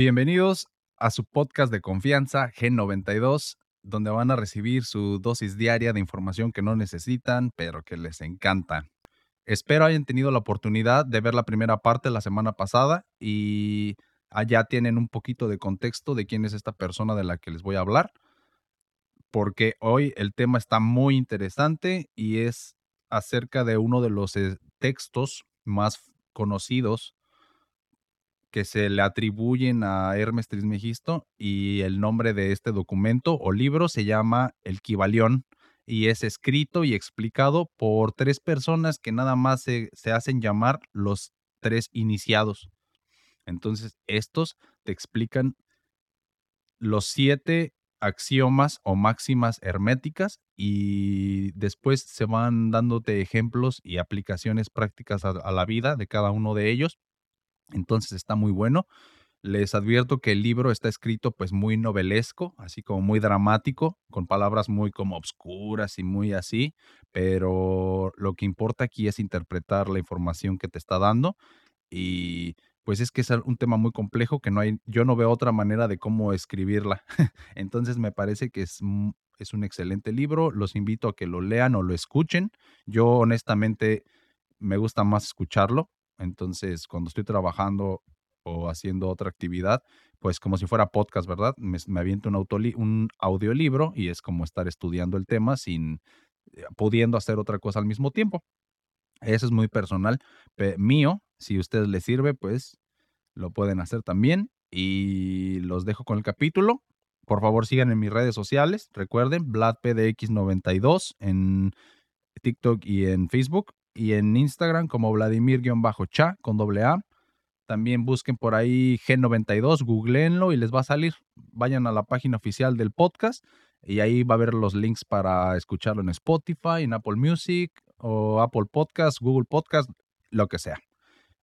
Bienvenidos a su podcast de confianza G92, donde van a recibir su dosis diaria de información que no necesitan, pero que les encanta. Espero hayan tenido la oportunidad de ver la primera parte la semana pasada y allá tienen un poquito de contexto de quién es esta persona de la que les voy a hablar, porque hoy el tema está muy interesante y es acerca de uno de los eh, textos más conocidos que se le atribuyen a Hermes Trismegisto y el nombre de este documento o libro se llama El Kibalión y es escrito y explicado por tres personas que nada más se, se hacen llamar los tres iniciados. Entonces, estos te explican los siete axiomas o máximas herméticas y después se van dándote ejemplos y aplicaciones prácticas a, a la vida de cada uno de ellos entonces está muy bueno. Les advierto que el libro está escrito pues muy novelesco, así como muy dramático, con palabras muy como obscuras y muy así, pero lo que importa aquí es interpretar la información que te está dando y pues es que es un tema muy complejo que no hay, yo no veo otra manera de cómo escribirla. Entonces me parece que es, es un excelente libro, los invito a que lo lean o lo escuchen. Yo honestamente me gusta más escucharlo, entonces, cuando estoy trabajando o haciendo otra actividad, pues como si fuera podcast, ¿verdad? Me, aviento un, un audiolibro y es como estar estudiando el tema sin eh, pudiendo hacer otra cosa al mismo tiempo. Eso es muy personal, mío. Si a ustedes les sirve, pues lo pueden hacer también. Y los dejo con el capítulo. Por favor, sigan en mis redes sociales. Recuerden, VladPDX92 en TikTok y en Facebook y en Instagram como Vladimir-cha con doble A. También busquen por ahí G92, googleenlo y les va a salir. Vayan a la página oficial del podcast y ahí va a haber los links para escucharlo en Spotify, en Apple Music o Apple Podcast, Google Podcast, lo que sea.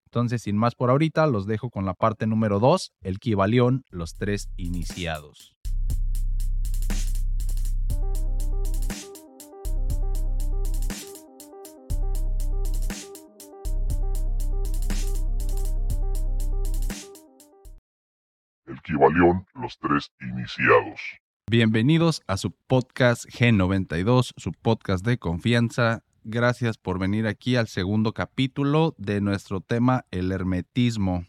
Entonces, sin más por ahorita, los dejo con la parte número 2, el Kibalión, los tres iniciados. Equivalión los tres iniciados. Bienvenidos a su podcast G92, su podcast de confianza. Gracias por venir aquí al segundo capítulo de nuestro tema, el hermetismo.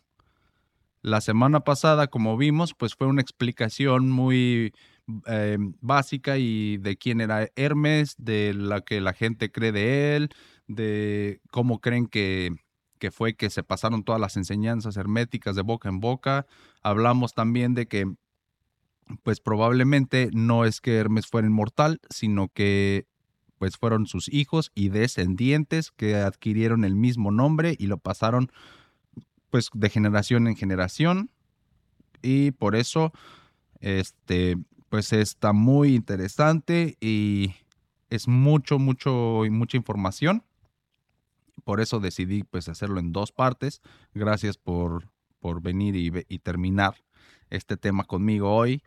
La semana pasada, como vimos, pues fue una explicación muy eh, básica y de quién era Hermes, de la que la gente cree de él, de cómo creen que que fue que se pasaron todas las enseñanzas herméticas de boca en boca. Hablamos también de que, pues probablemente no es que Hermes fuera inmortal, sino que pues fueron sus hijos y descendientes que adquirieron el mismo nombre y lo pasaron pues de generación en generación y por eso este pues está muy interesante y es mucho mucho y mucha información por eso decidí pues hacerlo en dos partes. Gracias por, por venir y, terminar este tema conmigo hoy.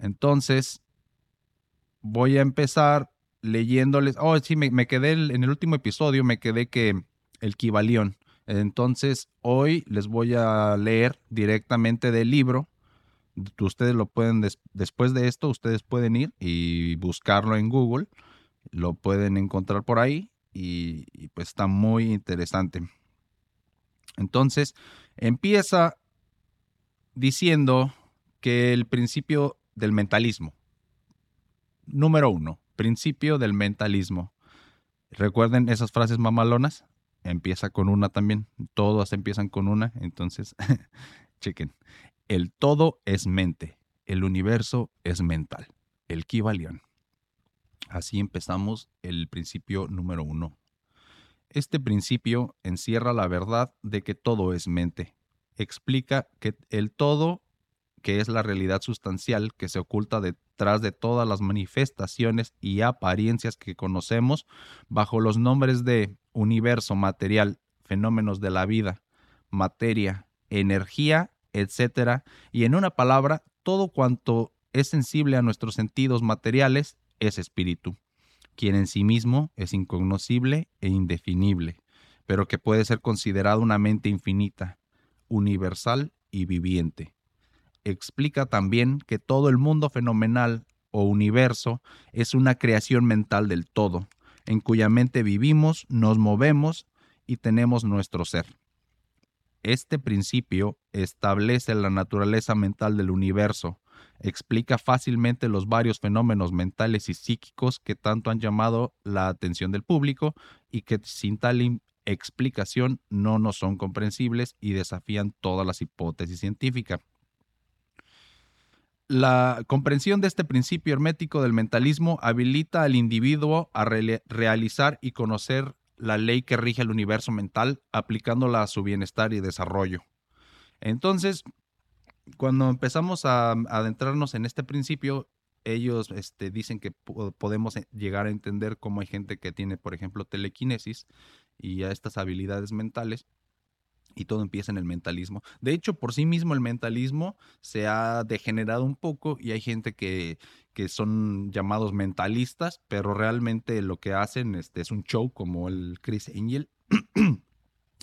Entonces, voy a empezar leyéndoles. Oh, sí, me, quedé en el último episodio, me quedé que el Kibalión. Entonces, hoy les voy a leer directamente del libro. Ustedes lo pueden, después de esto, ustedes pueden ir y buscarlo en Google. Lo pueden encontrar por ahí y, pues está muy interesante. Entonces, empieza diciendo que el principio del mentalismo. Número uno, principio del mentalismo. Recuerden esas frases mamalonas. Empieza con una también. Todas empiezan con una. Entonces, chequen. El todo es mente. El universo es mental. El Kibalión. Así empezamos el principio número uno. Este principio encierra la verdad de que todo es mente. Explica que el todo, que es la realidad sustancial que se oculta detrás de todas las manifestaciones y apariencias que conocemos bajo los nombres de universo material, fenómenos de la vida, materia, energía, etc. Y en una palabra, todo cuanto es sensible a nuestros sentidos materiales es espíritu, quien en sí mismo es incognoscible e indefinible, pero que puede ser considerado una mente infinita, universal y viviente. explica también que todo el mundo fenomenal o universo es una creación mental del todo, en cuya mente vivimos, nos movemos y tenemos nuestro ser. Este principio establece la naturaleza mental del universo, explica fácilmente los varios fenómenos mentales y psíquicos que tanto han llamado la atención del público y que sin tal explicación no nos son comprensibles y desafían todas las hipótesis científicas. La comprensión de este principio hermético del mentalismo habilita al individuo a realizar y conocer la ley que rige el universo mental, aplicándola a su bienestar y desarrollo. Entonces, cuando empezamos a, adentrarnos en este principio, ellos este, dicen que podemos eh, llegar a entender cómo hay gente que tiene, por ejemplo, telequinesis y estas habilidades mentales. Y todo empieza en el mentalismo. De hecho, por sí mismo el mentalismo se ha degenerado un poco y hay gente que, que son llamados mentalistas, pero realmente lo que hacen este, es un show como el Chris Angel.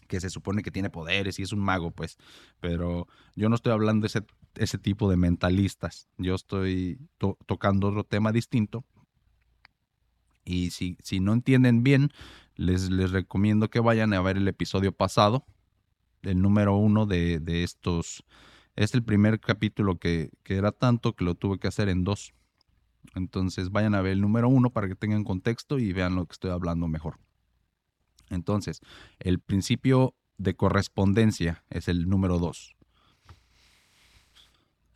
Que se supone que tiene poderes y es un mago, pues. Pero yo no estoy hablando de ese, ese tipo de mentalistas. Yo estoy tocando otro tema distinto. Y si, si no entienden bien, les, les, recomiendo que vayan a ver el episodio pasado, el número uno de, de estos. Es el primer capítulo que, que era tanto que lo tuve que hacer en dos. Entonces vayan a ver el número uno para que tengan contexto y vean lo que estoy hablando mejor. Entonces, el principio de correspondencia es el número dos.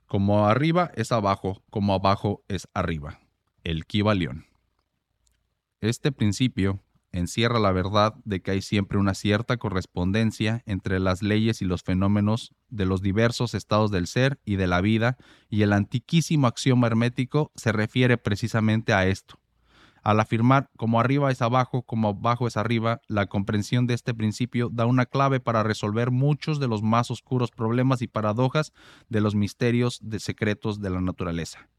Como arriba es abajo, como abajo es arriba. El Kibalión. Este principio encierra la verdad de que hay siempre una cierta correspondencia entre las leyes y los fenómenos de los diversos estados del ser y de la vida, y el antiquísimo axioma hermético se refiere precisamente a esto. Al afirmar como arriba es abajo, como abajo es arriba, la comprensión de este principio da una clave para resolver muchos de los más oscuros problemas y paradojas de los misterios de secretos de la naturaleza.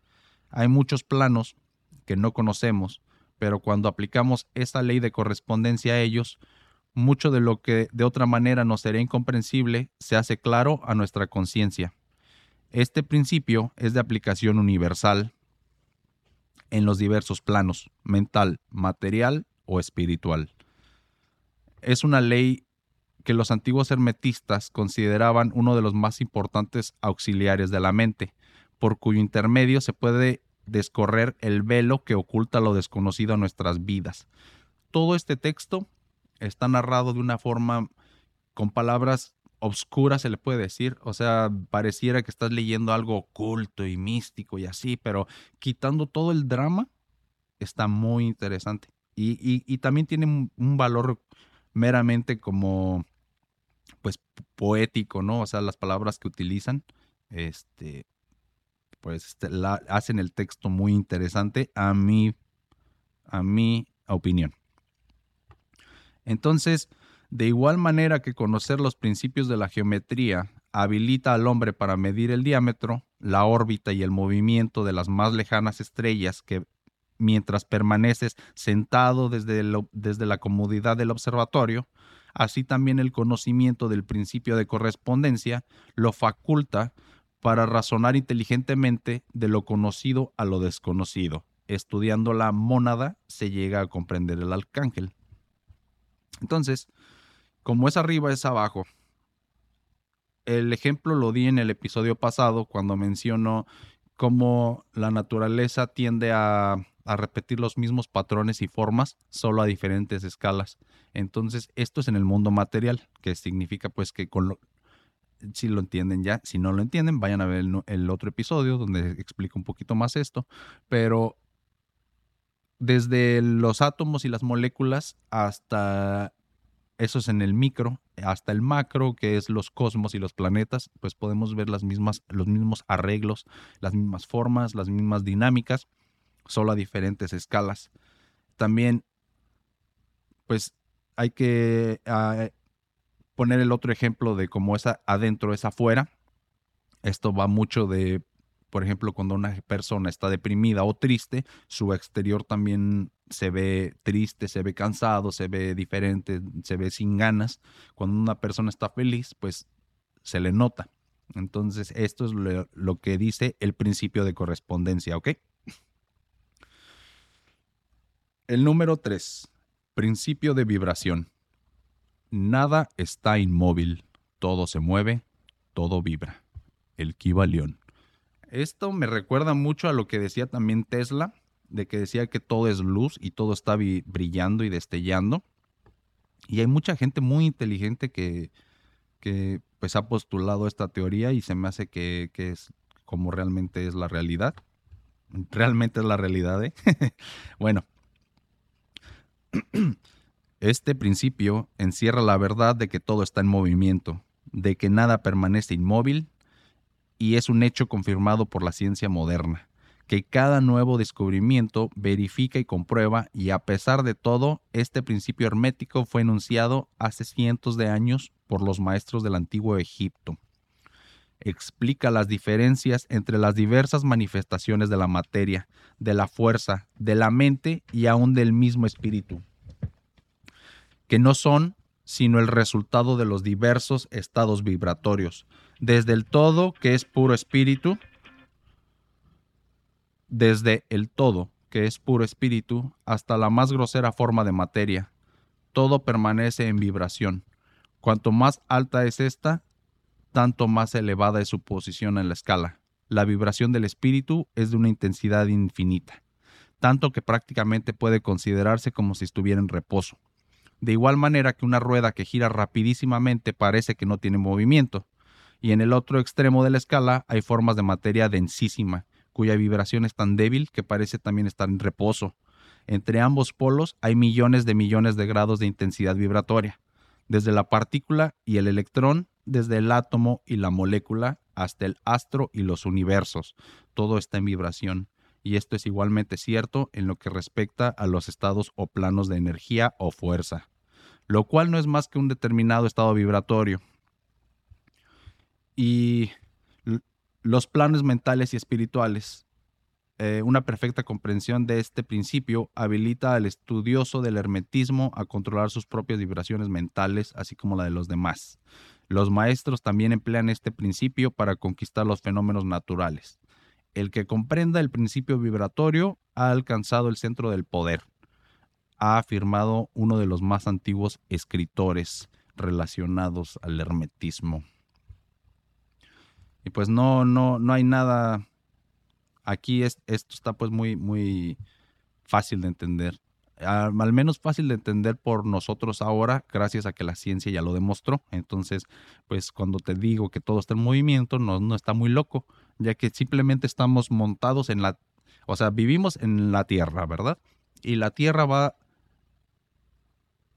Hay muchos planos que no conocemos, pero cuando aplicamos esta ley de correspondencia a ellos, mucho de lo que de otra manera nos sería incomprensible se hace claro a nuestra conciencia. Este principio es de aplicación universal en los diversos planos, mental, material o espiritual. Es una ley que los antiguos hermetistas consideraban uno de los más importantes auxiliares de la mente, por cuyo intermedio se puede descorrer el velo que oculta lo desconocido a nuestras vidas. Todo este texto está narrado de una forma con palabras obscura, se le puede decir. O sea, pareciera que estás leyendo algo oculto y místico y así, pero quitando todo el drama, está muy interesante. Y, también tiene un, valor meramente como, pues, poético, ¿no? O sea, las palabras que utilizan, este, pues, este, hacen el texto muy interesante a mi, a mi opinión. Entonces, de igual manera que conocer los principios de la geometría habilita al hombre para medir el diámetro, la órbita y el movimiento de las más lejanas estrellas que mientras permaneces sentado desde, desde la comodidad del observatorio, así también el conocimiento del principio de correspondencia lo faculta para razonar inteligentemente de lo conocido a lo desconocido. Estudiando la mónada se llega a comprender el arcángel. Entonces, como es arriba, es abajo. El ejemplo lo di en el episodio pasado cuando menciono cómo la naturaleza tiende a, repetir los mismos patrones y formas, solo a diferentes escalas. Entonces, esto es en el mundo material, que significa pues que con lo, si lo entienden ya, si no lo entienden, vayan a ver el, el otro episodio donde explico un poquito más esto, pero desde los átomos y las moléculas hasta eso es en el micro, hasta el macro, que es los cosmos y los planetas, pues podemos ver las mismas, los mismos arreglos, las mismas formas, las mismas dinámicas, solo a diferentes escalas. También, pues hay que ah, poner el otro ejemplo de cómo es adentro es afuera. Esto va mucho de por ejemplo, cuando una persona está deprimida o triste, su exterior también se ve triste, se ve cansado, se ve diferente, se ve sin ganas. Cuando una persona está feliz, pues se le nota. Entonces, esto es lo, que dice el principio de correspondencia, ¿ok? El número 3. Principio de vibración. Nada está inmóvil, todo se mueve, todo vibra. El Kibalión. Esto me recuerda mucho a lo que decía también Tesla, de que decía que todo es luz y todo está brillando y destellando. Y hay mucha gente muy inteligente que, que pues ha postulado esta teoría y se me hace que, que es como realmente es la realidad. Realmente es la realidad, ¿eh? bueno, este principio encierra la verdad de que todo está en movimiento, de que nada permanece inmóvil y es un hecho confirmado por la ciencia moderna, que cada nuevo descubrimiento verifica y comprueba y a pesar de todo, este principio hermético fue enunciado hace cientos de años por los maestros del antiguo Egipto. Explica las diferencias entre las diversas manifestaciones de la materia, de la fuerza, de la mente y aún del mismo espíritu que no son sino el resultado de los diversos estados vibratorios, desde el todo, que es puro espíritu, desde el todo, que es puro espíritu, hasta la más grosera forma de materia. Todo permanece en vibración. Cuanto más alta es esta, tanto más elevada es su posición en la escala. La vibración del espíritu es de una intensidad infinita, tanto que prácticamente puede considerarse como si estuviera en reposo de igual manera que una rueda que gira rapidísimamente parece que no tiene movimiento, y en el otro extremo de la escala hay formas de materia densísima, cuya vibración es tan débil que parece también estar en reposo. Entre ambos polos hay millones de millones de grados de intensidad vibratoria, desde la partícula y el electrón, desde el átomo y la molécula, hasta el astro y los universos. Todo está en vibración y esto es igualmente cierto en lo que respecta a los estados o planos de energía o fuerza lo cual no es más que un determinado estado vibratorio. Y los planes mentales y espirituales. Eh, una perfecta comprensión de este principio habilita al estudioso del hermetismo a controlar sus propias vibraciones mentales, así como la de los demás. Los maestros también emplean este principio para conquistar los fenómenos naturales. El que comprenda el principio vibratorio ha alcanzado el centro del poder ha afirmado uno de los más antiguos escritores relacionados al hermetismo. Y pues no, no, no hay nada. Aquí esto está pues muy, muy fácil de entender. Al, menos fácil de entender por nosotros ahora, gracias a que la ciencia ya lo demostró. Entonces, pues cuando te digo que todo está en movimiento, no, no está muy loco, ya que simplemente estamos montados en la, o sea, vivimos en la Tierra, ¿verdad? Y la Tierra va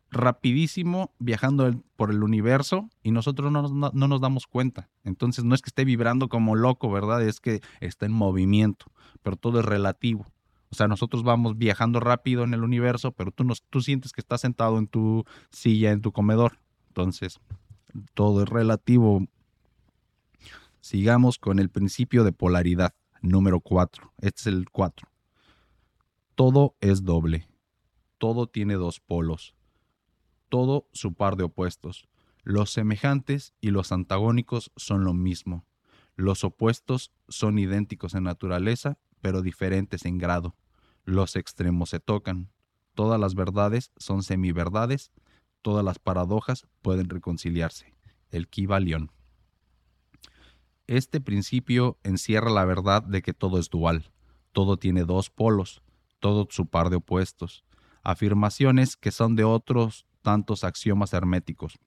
rapidísimo viajando por el universo y nosotros no, no, nos damos cuenta. Entonces no es que esté vibrando como loco, ¿verdad? Es que está en movimiento, pero todo es relativo. O sea, nosotros vamos viajando rápido en el universo, pero tú, nos, tú sientes que estás sentado en tu silla, en tu comedor. Entonces, todo es relativo. Sigamos con el principio de polaridad, número 4. Este es el 4. Todo es doble. Todo tiene dos polos todo su par de opuestos. Los semejantes y los antagónicos son lo mismo. Los opuestos son idénticos en naturaleza, pero diferentes en grado. Los extremos se tocan. Todas las verdades son semiverdades. Todas las paradojas pueden reconciliarse. El Kibalión. Este principio encierra la verdad de que todo es dual. Todo tiene dos polos, todo su par de opuestos. Afirmaciones que son de otros tantos axiomas herméticos.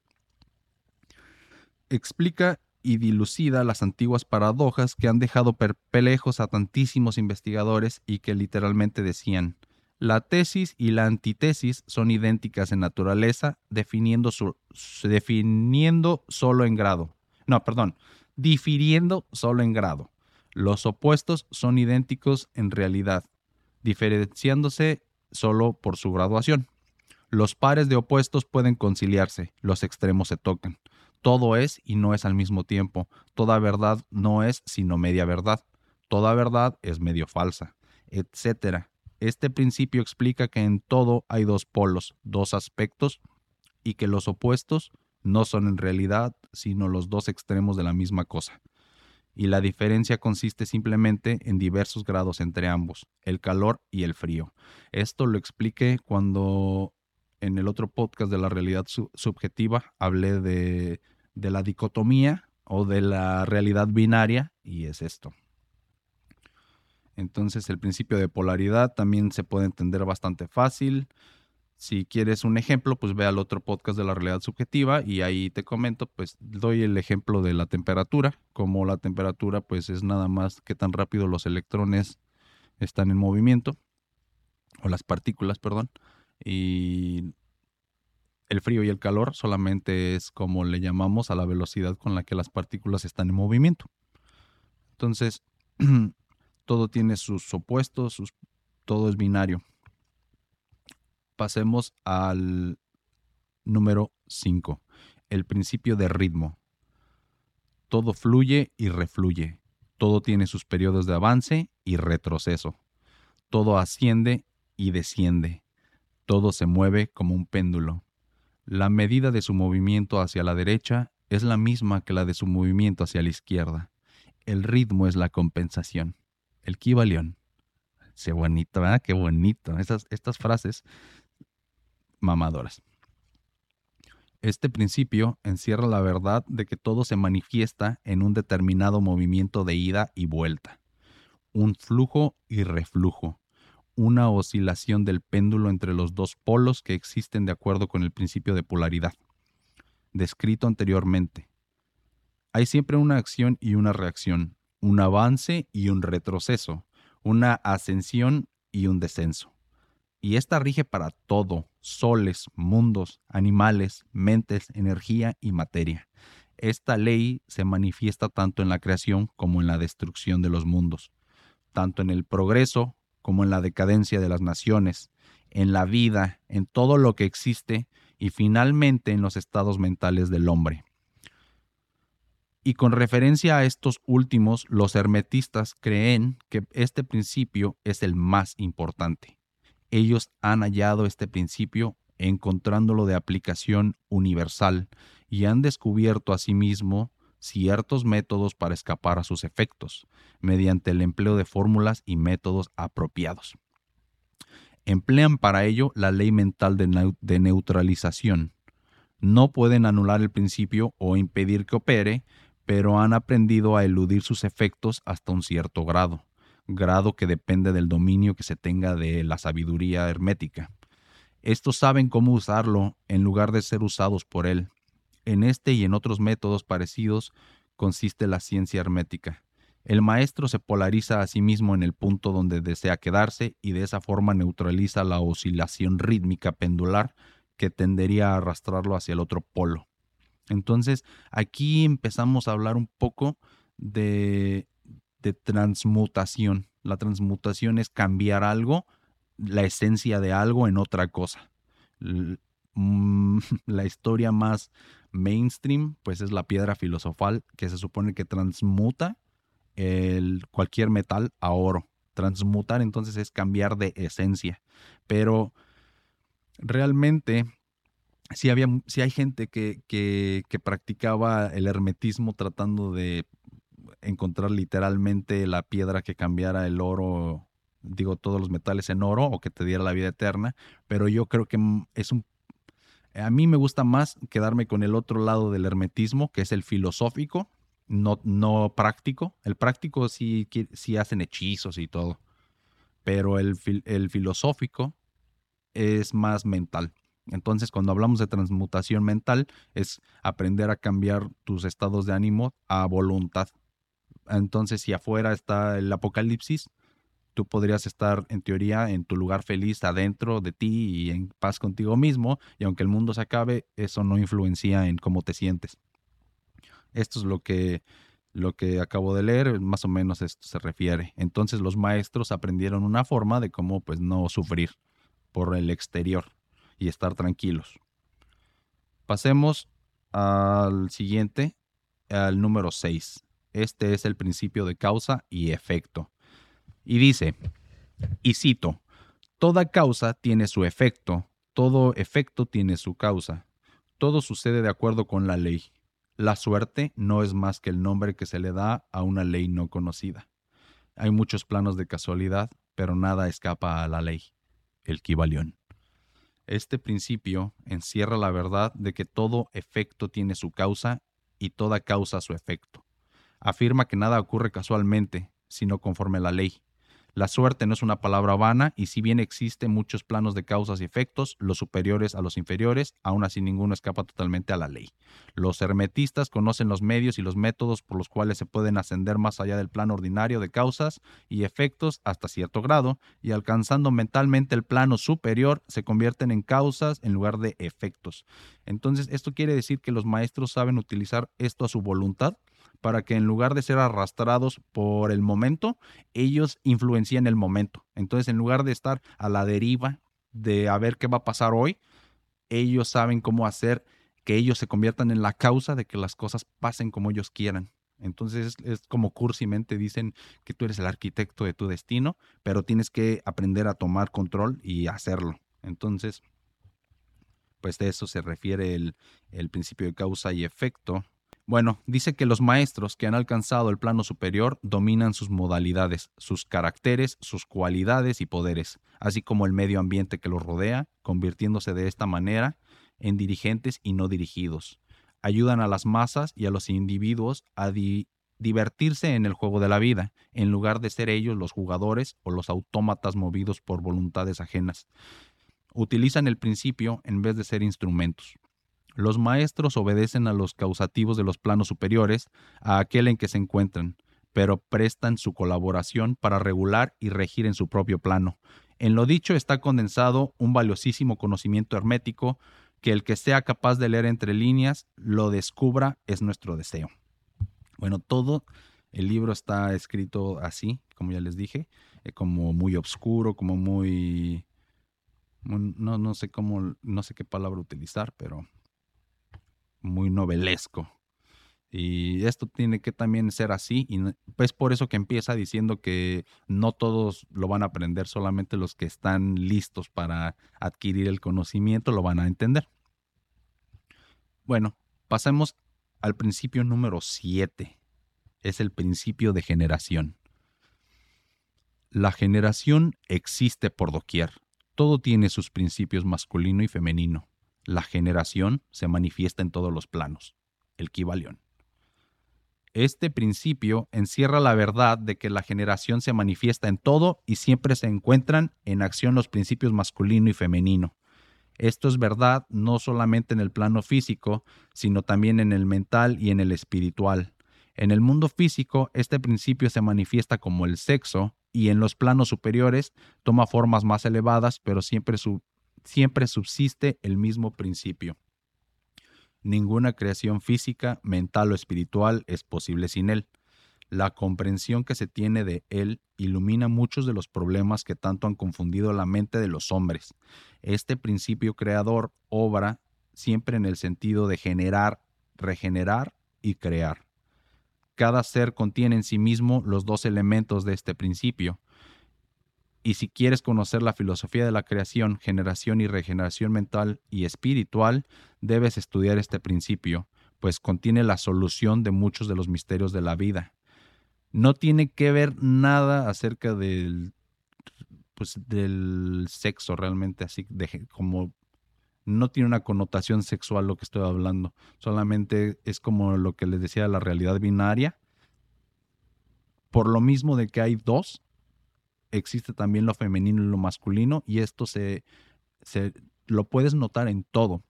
Explica y dilucida las antiguas paradojas que han dejado perplejos a tantísimos investigadores y que literalmente decían, la tesis y la antitesis son idénticas en naturaleza, definiendo, definiendo solo en grado. No, perdón, difiriendo solo en grado. Los opuestos son idénticos en realidad, diferenciándose solo por su graduación. Los pares de opuestos pueden conciliarse, los extremos se tocan. Todo es y no es al mismo tiempo. Toda verdad no es sino media verdad. Toda verdad es medio falsa, etc. Este principio explica que en todo hay dos polos, dos aspectos, y que los opuestos no son en realidad sino los dos extremos de la misma cosa. y la diferencia consiste simplemente en diversos grados entre ambos, el calor y el frío. Esto lo expliqué cuando en el otro podcast de la realidad subjetiva hablé de, de la dicotomía o de la realidad binaria y es esto. Entonces el principio de polaridad también se puede entender bastante fácil. Si quieres un ejemplo, pues ve al otro podcast de la realidad subjetiva y ahí te comento, pues doy el ejemplo de la temperatura, como la temperatura pues es nada más que tan rápido los electrones están en movimiento, o las partículas, perdón, y el frío y el calor solamente es como le llamamos a la velocidad con la que las partículas están en movimiento. Entonces, todo tiene sus opuestos, sus, todo es binario pasemos al número 5, el principio de ritmo. Todo fluye y refluye. Todo tiene sus periodos de avance y retroceso. Todo asciende y desciende. Todo se mueve como un péndulo. La medida de su movimiento hacia la derecha es la misma que la de su movimiento hacia la izquierda. El ritmo es la compensación. El kibalión. Qué bonito, ¿verdad? Qué bonito. Estas, estas frases mamadoras. Este principio encierra la verdad de que todo se manifiesta en un determinado movimiento de ida y vuelta, un flujo y reflujo, una oscilación del péndulo entre los dos polos que existen de acuerdo con el principio de polaridad, descrito anteriormente. Hay siempre una acción y una reacción, un avance y un retroceso, una ascensión y un descenso y esta rige para todo, soles, mundos, animales, mentes, energía y materia. Esta ley se manifiesta tanto en la creación como en la destrucción de los mundos, tanto en el progreso como en la decadencia de las naciones, en la vida, en todo lo que existe y finalmente en los estados mentales del hombre. Y con referencia a estos últimos, los hermetistas creen que este principio es el más importante ellos han hallado este principio encontrándolo de aplicación universal y han descubierto asimismo ciertos métodos para escapar a sus efectos, mediante el empleo de fórmulas y métodos apropiados. Emplean para ello la ley mental de, neutralización. No pueden anular el principio o impedir que opere, pero han aprendido a eludir sus efectos hasta un cierto grado grado que depende del dominio que se tenga de la sabiduría hermética. Estos saben cómo usarlo en lugar de ser usados por él. En este y en otros métodos parecidos consiste la ciencia hermética. El maestro se polariza a sí mismo en el punto donde desea quedarse y de esa forma neutraliza la oscilación rítmica pendular que tendería a arrastrarlo hacia el otro polo. Entonces, aquí empezamos a hablar un poco de de transmutación. La transmutación es cambiar algo, la esencia de algo en otra cosa. Mm, la historia más mainstream, pues es la piedra filosofal, que se supone que transmuta el, cualquier metal a oro. Transmutar entonces es cambiar de esencia. Pero realmente si, había, hay gente que, que, que, practicaba el hermetismo tratando de encontrar literalmente la piedra que cambiara el oro, digo, todos los metales en oro o que te diera la vida eterna, pero yo creo que es un... A mí me gusta más quedarme con el otro lado del hermetismo, que es el filosófico, no, no práctico. El práctico sí, sí hacen hechizos y todo, pero el, el filosófico es más mental. Entonces, cuando hablamos de transmutación mental, es aprender a cambiar tus estados de ánimo a voluntad. Entonces, si afuera está el apocalipsis, tú podrías estar en teoría en tu lugar feliz adentro de ti y en paz contigo mismo, y aunque el mundo se acabe, eso no influencia en cómo te sientes. Esto es lo que, lo que acabo de leer, más o menos esto se refiere. Entonces los maestros aprendieron una forma de cómo pues no sufrir por el exterior y estar tranquilos. Pasemos al siguiente, al número 6. Este es el principio de causa y efecto. Y dice, y cito, toda causa tiene su efecto, todo efecto tiene su causa. Todo sucede de acuerdo con la ley. La suerte no es más que el nombre que se le da a una ley no conocida. Hay muchos planos de casualidad, pero nada escapa a la ley, el Kibalión. Este principio encierra la verdad de que todo efecto tiene su causa y toda causa su efecto. Afirma que nada ocurre casualmente, sino conforme a la ley. La suerte no es una palabra vana y si bien existen muchos planos de causas y efectos, los superiores a los inferiores, aún así ninguno escapa totalmente a la ley. Los hermetistas conocen los medios y los métodos por los cuales se pueden ascender más allá del plano ordinario de causas y efectos hasta cierto grado y alcanzando mentalmente el plano superior se convierten en causas en lugar de efectos. Entonces, esto quiere decir que los maestros saben utilizar esto a su voluntad para que en lugar de ser arrastrados por el momento, ellos influencien el momento. Entonces, en lugar de estar a la deriva de a ver qué va a pasar hoy, ellos saben cómo hacer que ellos se conviertan en la causa de que las cosas pasen como ellos quieran. Entonces es como cursimente dicen que tú eres el arquitecto de tu destino, pero tienes que aprender a tomar control y hacerlo. Entonces, pues de eso se refiere el, el principio de causa y efecto bueno, dice que los maestros que han alcanzado el plano superior dominan sus modalidades, sus caracteres, sus cualidades y poderes, así como el medio ambiente que los rodea, convirtiéndose de esta manera en dirigentes y no dirigidos. Ayudan a las masas y a los individuos a divertirse en el juego de la vida, en lugar de ser ellos los jugadores o los autómatas movidos por voluntades ajenas. Utilizan el principio en vez de ser instrumentos. Los maestros obedecen a los causativos de los planos superiores, a aquel en que se encuentran, pero prestan su colaboración para regular y regir en su propio plano. En lo dicho está condensado un valiosísimo conocimiento hermético que el que sea capaz de leer entre líneas lo descubra es nuestro deseo. Bueno, todo el libro está escrito así, como ya les dije, eh, como muy oscuro, como muy no, no sé cómo, no sé qué palabra utilizar, pero muy novelesco. Y esto tiene que también ser así, y es por eso que empieza diciendo que no todos lo van a aprender, solamente los que están listos para adquirir el conocimiento lo van a entender. Bueno, pasemos al principio número 7. Es el principio de generación. La generación existe por doquier. Todo tiene sus principios masculino y femenino. La generación se manifiesta en todos los planos. El Kibalión. Este principio encierra la verdad de que la generación se manifiesta en todo y siempre se encuentran en acción los principios masculino y femenino. Esto es verdad no solamente en el plano físico, sino también en el mental y en el espiritual. En el mundo físico, este principio se manifiesta como el sexo y en los planos superiores toma formas más elevadas, pero siempre su siempre subsiste el mismo principio. Ninguna creación física, mental o espiritual es posible sin él. La comprensión que se tiene de él ilumina muchos de los problemas que tanto han confundido la mente de los hombres. Este principio creador obra siempre en el sentido de generar, regenerar y crear. Cada ser contiene en sí mismo los dos elementos de este principio, y si quieres conocer la filosofía de la creación, generación y regeneración mental y espiritual, debes estudiar este principio, pues contiene la solución de muchos de los misterios de la vida. No tiene que ver nada acerca del, pues, del sexo realmente, así de, como no tiene una connotación sexual lo que estoy hablando, solamente es como lo que les decía la realidad binaria. Por lo mismo de que hay dos, existe también lo femenino y lo masculino y esto se, se lo puedes notar en todo.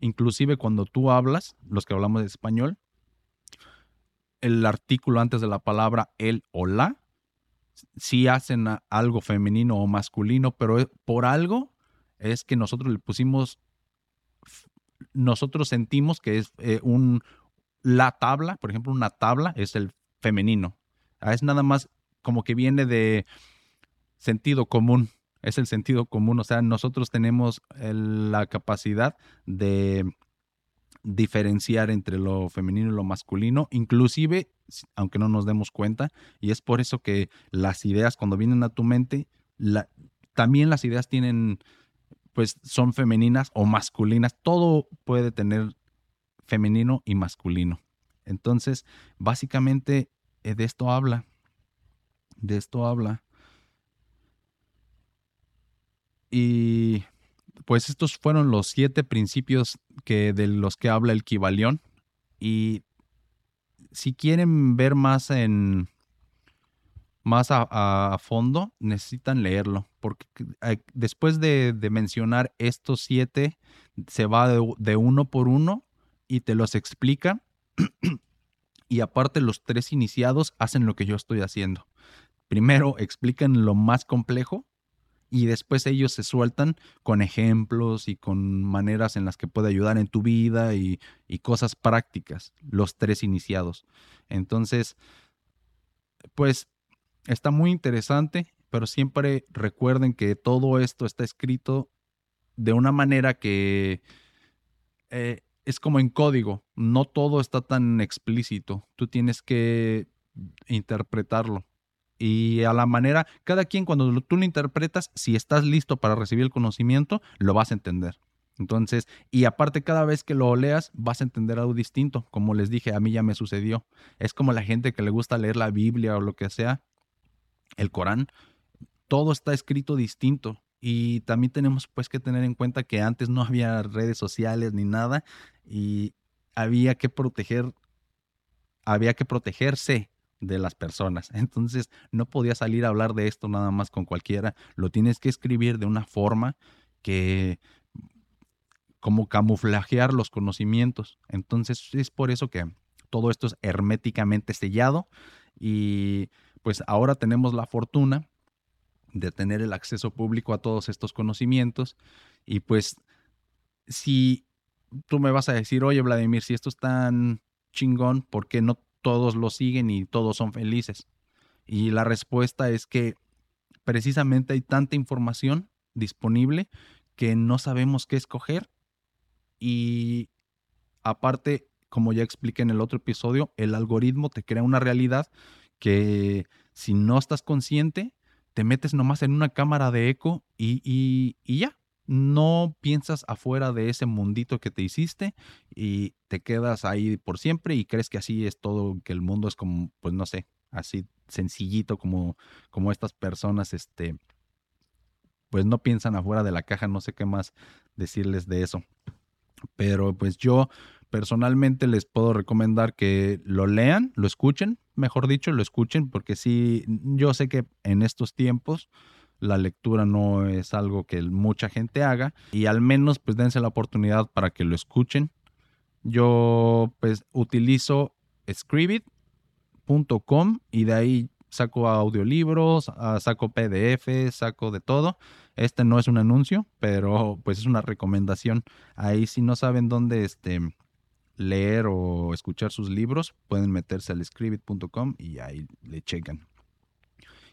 Inclusive cuando tú hablas, los que hablamos de español, el artículo antes de la palabra el o la, sí hacen algo femenino o masculino, pero e, por algo es que nosotros le pusimos, nosotros sentimos que es eh, un, la tabla, por ejemplo, una tabla es el femenino. Ah, es nada más como que viene de, sentido común, es el sentido común, o sea, nosotros tenemos la capacidad de diferenciar entre lo femenino y lo masculino, inclusive, aunque no nos demos cuenta, y es por eso que las ideas cuando vienen a tu mente, también las ideas tienen, pues son femeninas o masculinas, todo puede tener femenino y masculino. Entonces, básicamente eh, de esto habla. De esto habla. Y pues estos fueron los siete principios que, de los que habla el Kibalión. Y si quieren ver más en más a, fondo, necesitan leerlo. Porque eh, después de, mencionar estos siete, se va de, uno por uno y te los explica. y aparte, los tres iniciados hacen lo que yo estoy haciendo. Primero explican lo más complejo y después ellos se sueltan con ejemplos y con maneras en las que puede ayudar en tu vida y, cosas prácticas, los tres iniciados. Entonces, pues está muy interesante, pero siempre recuerden que todo esto está escrito de una manera que eh, es como en código, no todo está tan explícito, tú tienes que interpretarlo y a la manera, cada quien cuando tú lo interpretas, si estás listo para recibir el conocimiento, lo vas a entender. Entonces, y aparte cada vez que lo leas, vas a entender algo distinto. Como les dije, a mí ya me sucedió. Es como la gente que le gusta leer la Biblia o lo que sea, el Corán, todo está escrito distinto. Y también tenemos pues que tener en cuenta que antes no había redes sociales ni nada y había que proteger, había que protegerse de las personas. Entonces no podía salir a hablar de esto nada más con cualquiera. Lo tienes que escribir de una forma que como camuflajear los conocimientos. Entonces es por eso que todo esto es herméticamente sellado y pues ahora tenemos la fortuna de tener el acceso público a todos estos conocimientos y pues si tú me vas a decir, oye Vladimir, si esto es tan chingón, ¿por qué no todos lo siguen y todos son felices? Y la respuesta es que precisamente hay tanta información disponible que no sabemos qué escoger y aparte, como ya expliqué en el otro episodio, el algoritmo te crea una realidad que si no estás consciente, te metes nomás en una cámara de eco y, y, y ya, no piensas afuera de ese mundito que te hiciste y te quedas ahí por siempre y crees que así es todo, que el mundo es como, pues no sé, así sencillito como, como estas personas, este, pues no piensan afuera de la caja, no sé qué más decirles de eso. Pero pues yo personalmente les puedo recomendar que lo lean, lo escuchen, mejor dicho, lo escuchen, porque sí, yo sé que en estos tiempos la lectura no es algo que mucha gente haga y al menos pues dense la oportunidad para que lo escuchen. Yo pues utilizo scribit.com y de ahí saco audiolibros, ah, saco PDF, saco de todo. Este no es un anuncio, pero pues es una recomendación. Ahí si no saben dónde este, leer o escuchar sus libros, pueden meterse al scribit.com y ahí le checan.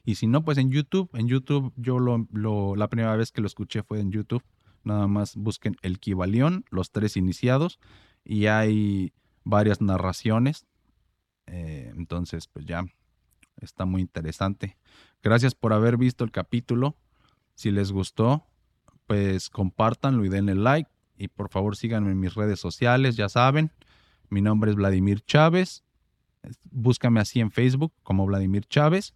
Y si no, pues en YouTube. En YouTube, yo lo, la primera vez que lo escuché fue en YouTube. Nada más busquen el Kibalión, los tres iniciados, y hay varias narraciones. Eh, entonces, pues ya está muy interesante. Gracias por haber visto el capítulo. Si les gustó, pues compártanlo y denle like. Y por favor síganme en mis redes sociales, ya saben. Mi nombre es Vladimir Chávez. Búscame así en Facebook como Vladimir Chávez.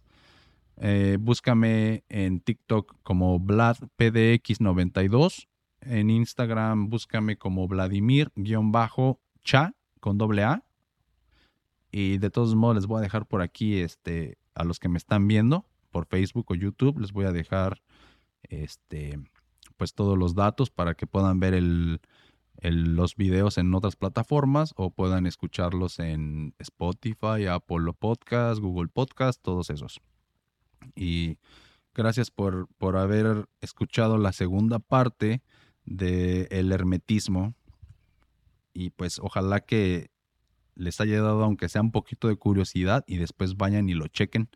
Eh, búscame en TikTok como VladPDX92. En Instagram búscame como Vladimir-cha con doble A. Y de todos modos les voy a dejar por aquí este, a los que me están viendo por Facebook o YouTube, les voy a dejar este, pues todos los datos para que puedan ver los videos en otras plataformas o puedan escucharlos en Spotify, Apple Podcast, Google Podcast, todos esos. Y gracias por, por haber escuchado la segunda parte del el hermetismo. Y pues ojalá que les haya dado, aunque sea un poquito de curiosidad, y después vayan y lo chequen.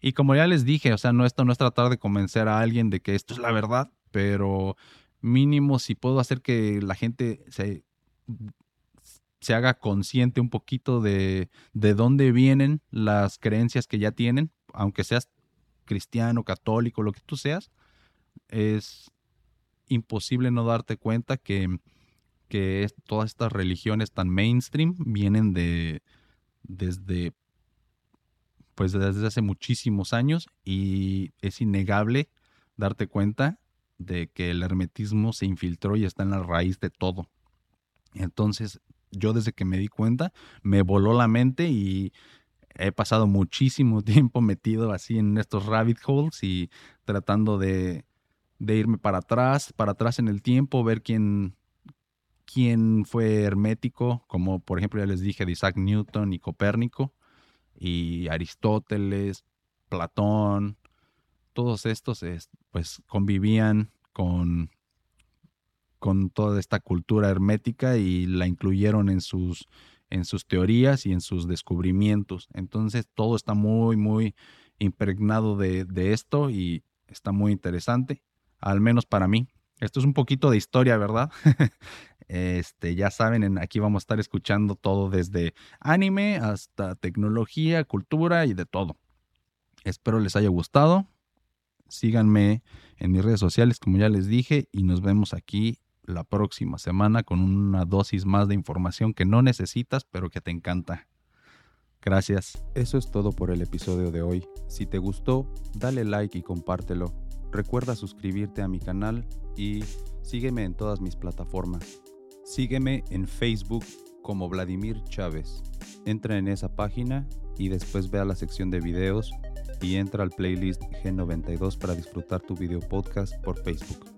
Y como ya les dije, o sea, no, esto no es tratar de convencer a alguien de que esto es la verdad, pero mínimo si puedo hacer que la gente se, se haga consciente un poquito de, de dónde vienen las creencias que ya tienen, aunque seas cristiano, católico, lo que tú seas, es imposible no darte cuenta que que todas estas religiones tan mainstream vienen de desde pues desde hace muchísimos años y es innegable darte cuenta de que el hermetismo se infiltró y está en la raíz de todo. Entonces, yo desde que me di cuenta, me voló la mente y he pasado muchísimo tiempo metido así en estos rabbit holes y tratando de, de irme para atrás, para atrás en el tiempo, ver quién, quién fue hermético, como por ejemplo ya les dije de Isaac Newton y Copérnico, y Aristóteles, Platón, todos estos pues convivían con, con toda esta cultura hermética y la incluyeron en sus, en sus teorías y en sus descubrimientos. Entonces todo está muy, muy impregnado de, de esto y está muy interesante, al menos para mí. Esto es un poquito de historia, ¿verdad? este, ya saben, aquí vamos a estar escuchando todo desde anime hasta tecnología, cultura y de todo. Espero les haya gustado. Síganme en mis redes sociales, como ya les dije, y nos vemos aquí la próxima semana con una dosis más de información que no necesitas, pero que te encanta. Gracias. Eso es todo por el episodio de hoy. Si te gustó, dale like y compártelo. Recuerda suscribirte a mi canal y sígueme en todas mis plataformas. Sígueme en Facebook como Vladimir Chávez. Entra en esa página y después ve a la sección de videos y entra al playlist G92 para disfrutar tu video podcast por Facebook.